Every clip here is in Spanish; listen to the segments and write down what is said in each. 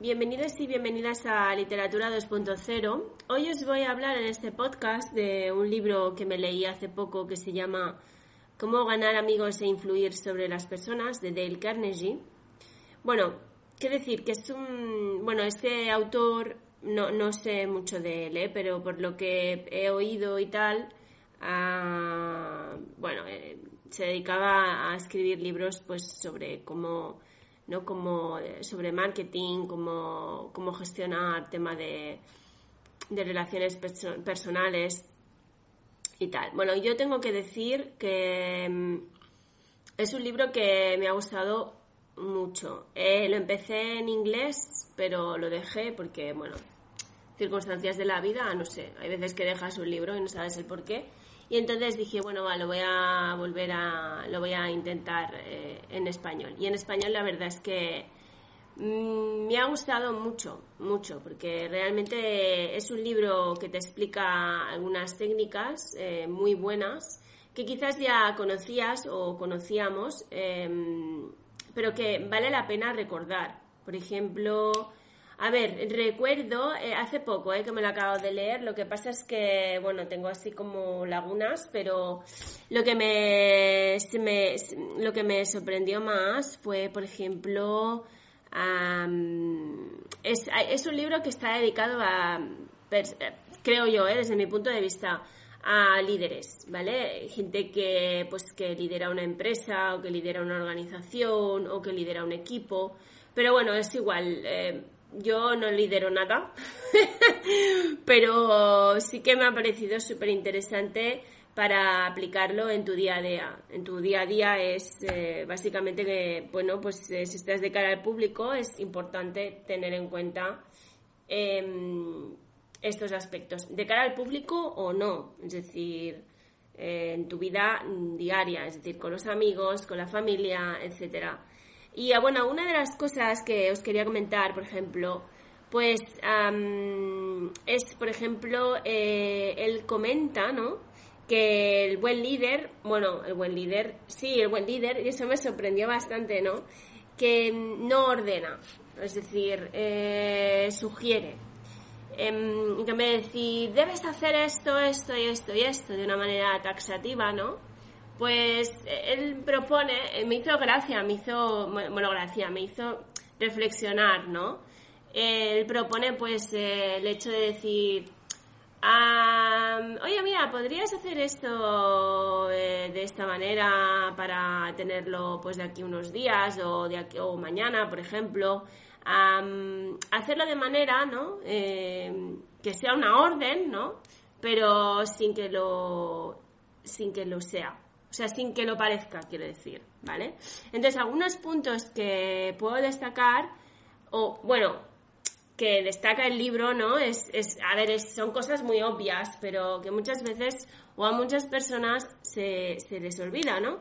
bienvenidos y bienvenidas a Literatura 2.0. Hoy os voy a hablar en este podcast de un libro que me leí hace poco que se llama Cómo ganar amigos e influir sobre las personas de Dale Carnegie. Bueno, qué decir que es un... Bueno, este autor no, no sé mucho de él, ¿eh? pero por lo que he oído y tal, bueno, eh, se dedicaba a escribir libros pues sobre cómo ¿no? Como eh, sobre marketing, cómo, cómo gestionar tema de, de relaciones personales y tal. Bueno, yo tengo que decir que mm, es un libro que me ha gustado mucho. Eh, lo empecé en inglés, pero lo dejé porque, bueno, circunstancias de la vida, no sé, hay veces que dejas un libro y no sabes el por qué. Y entonces dije, bueno, va, lo voy a volver a, lo voy a intentar eh, en español. Y en español la verdad es que mm, me ha gustado mucho, mucho, porque realmente es un libro que te explica algunas técnicas eh, muy buenas que quizás ya conocías o conocíamos, em, pero que vale la pena recordar. Por ejemplo, a ver, recuerdo, eh, hace poco eh, que me lo acabo de leer, lo que pasa es que, bueno, tengo así como lagunas, pero lo que me, lo que me sorprendió más fue, por ejemplo, es, es, un libro que está dedicado a, creo yo, eh, desde mi punto de vista, a líderes, ¿vale? Gente que, pues, que lidera una empresa o que lidera una organización o que lidera un equipo, pero bueno, es igual. Yo no lidero nada, pero sí que me ha parecido súper interesante para aplicarlo en tu día a día. En tu día a día es eh, básicamente que, bueno, pues eh, si estás de cara al público es importante tener en cuenta em, estos aspectos. De cara al público o no, es decir, eh, en tu vida diaria, es decir, con los amigos, con la familia, etcétera. Y ah, bueno, una de las cosas que os quería comentar, por ejemplo, pues es, por ejemplo, eh, él comenta, ¿no? Que el buen líder, bueno, el buen líder, sí, el buen líder, y eso me sorprendió bastante, ¿no? Que no ordena, es decir, eh, sugiere. Que me decir, debes hacer esto, esto y esto y esto de una manera taxativa, ¿no? Pues eh, él propone, eh, me hizo gracia, me hizo, bueno, gracia, me hizo reflexionar, ¿no? Él propone pues eh, el hecho de decir, oye mira, ¿podrías hacer esto de esta manera para tenerlo pues de aquí unos días o, de aquí, o mañana, por ejemplo? hacerlo de manera, ¿no? que sea una orden, ¿no? Pero sin que lo, sin que lo sea. O sea, sin que lo parezca, quiero decir, ¿vale? Entonces, algunos puntos que puedo destacar, o bueno, que destaca el libro, ¿no? Es, es a ver, son cosas muy obvias, pero que muchas veces o a muchas personas se, se les olvida, ¿no?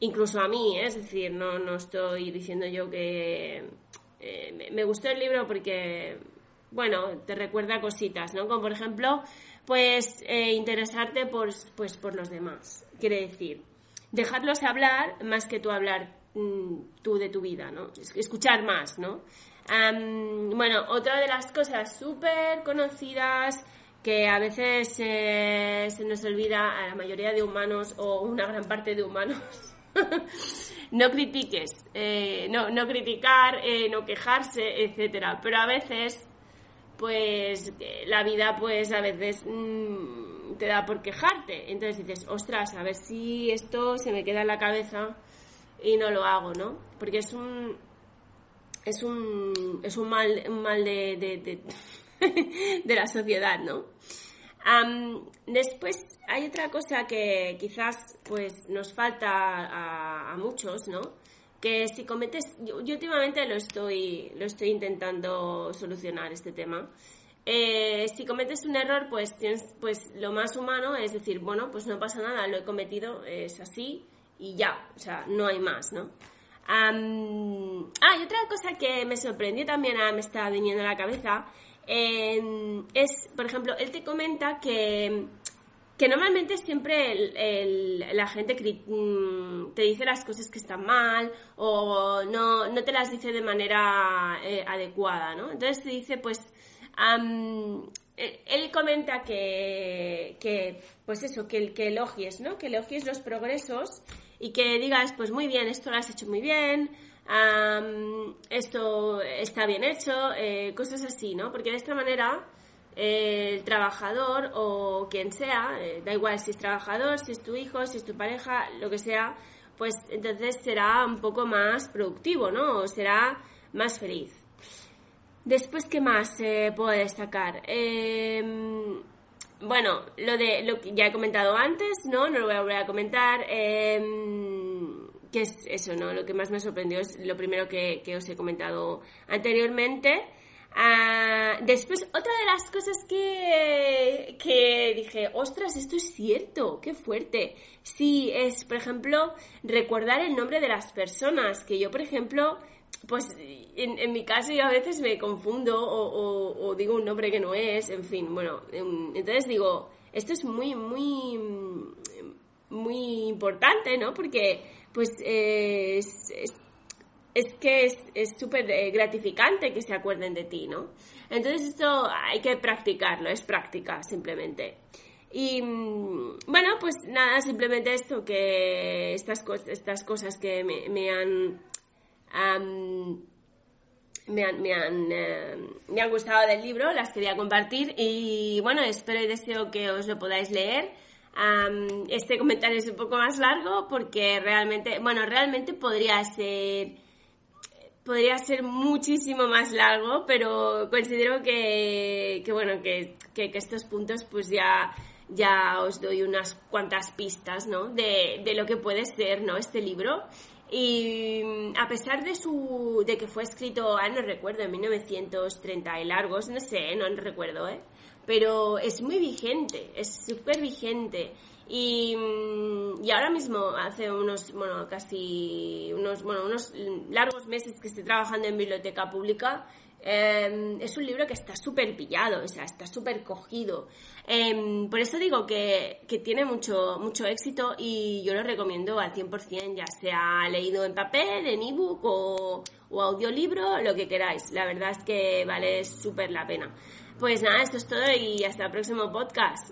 Incluso a mí, ¿eh? es decir, no, no estoy diciendo yo que eh, me gustó el libro porque, bueno, te recuerda cositas, ¿no? Como por ejemplo, pues eh, interesarte por, pues, por los demás. Quiere decir, dejarlos hablar más que tú hablar mm, tú de tu vida, ¿no? Escuchar más, ¿no? bueno, otra de las cosas súper conocidas que a veces eh, se nos olvida a la mayoría de humanos o una gran parte de humanos. no critiques, eh, no, no criticar, no quejarse, etcétera. Pero a veces pues la vida pues a veces mm, te da por quejarte. Entonces dices, ostras, a ver si esto se me queda en la cabeza y no lo hago, ¿no? Porque es un es un, es un mal, mal de, de, la sociedad, ¿no? después hay otra cosa que quizás pues nos falta a muchos, ¿no? Que si cometes, yo, últimamente lo estoy, lo estoy intentando solucionar este tema. Eh, si cometes un error, pues pues lo más humano es decir, bueno, pues no pasa nada, lo he cometido, es así y ya, o sea, no hay más, ¿no? ah, y otra cosa que me sorprendió también, ah, me está viniendo a la cabeza, es, por ejemplo, él te comenta que que normalmente siempre la gente mm, te dice las cosas que están mal o no, no te las dice de manera eh, adecuada, ¿no? Entonces te dice, pues, él comenta que, que, pues eso, que, que elogies, ¿no? Que elogies los progresos y que digas, pues muy bien, esto lo has hecho muy bien, esto está bien hecho, eh, cosas así, ¿no? Porque de esta manera el trabajador o quien sea, eh, da igual si es trabajador, si es tu hijo, si es tu pareja, lo que sea, pues entonces será un poco más productivo, ¿no? O será más feliz. Después, ¿qué más eh, puedo destacar? Em, bueno, lo de lo que ya he comentado antes, ¿no? No lo voy a volver a comentar. Em, que es eso, ¿no? Lo que más me sorprendió es lo primero que os he comentado anteriormente. Ah, después, otra de las cosas que, que dije, ostras, esto es cierto, qué fuerte. Sí, es, por ejemplo, recordar el nombre de las personas, que yo, por ejemplo, pues en, mi caso yo a veces me confundo o, o, digo un nombre que no es, en fin, bueno, em, entonces digo, esto es muy, muy, muy importante, ¿no? Porque, pues, es es que es súper eh, gratificante que se acuerden de ti, ¿no? Entonces esto hay que practicarlo, es práctica simplemente. Y mm, bueno, pues nada, simplemente esto, que estas, estas cosas que me, han... me han, me, han, eh, me han gustado del libro, las quería compartir y bueno, espero y deseo que os lo podáis leer. este comentario es un poco más largo porque realmente, bueno, realmente podría ser podría ser muchísimo más largo, pero considero que, bueno, que, que, estos puntos pues ya, ya os doy unas cuantas pistas, ¿no? De, de lo que puede ser, ¿no? Este libro. Y a pesar de su de que fue escrito, ah, no recuerdo, en 1930 y largos, no sé, no recuerdo, ¿eh? Pero es muy vigente, es súper vigente. Y, y, ahora mismo, hace unos, bueno, casi unos, bueno, unos largos meses que estoy trabajando en biblioteca pública, em, es un libro que está súper pillado, o sea, está súper cogido. Em, por eso digo que, que, tiene mucho, mucho éxito y yo lo recomiendo al 100%, ya sea leído en papel, en ebook o, o audiolibro, lo que queráis. La verdad es que vale súper la pena. Pues nada, esto es todo y hasta el próximo podcast.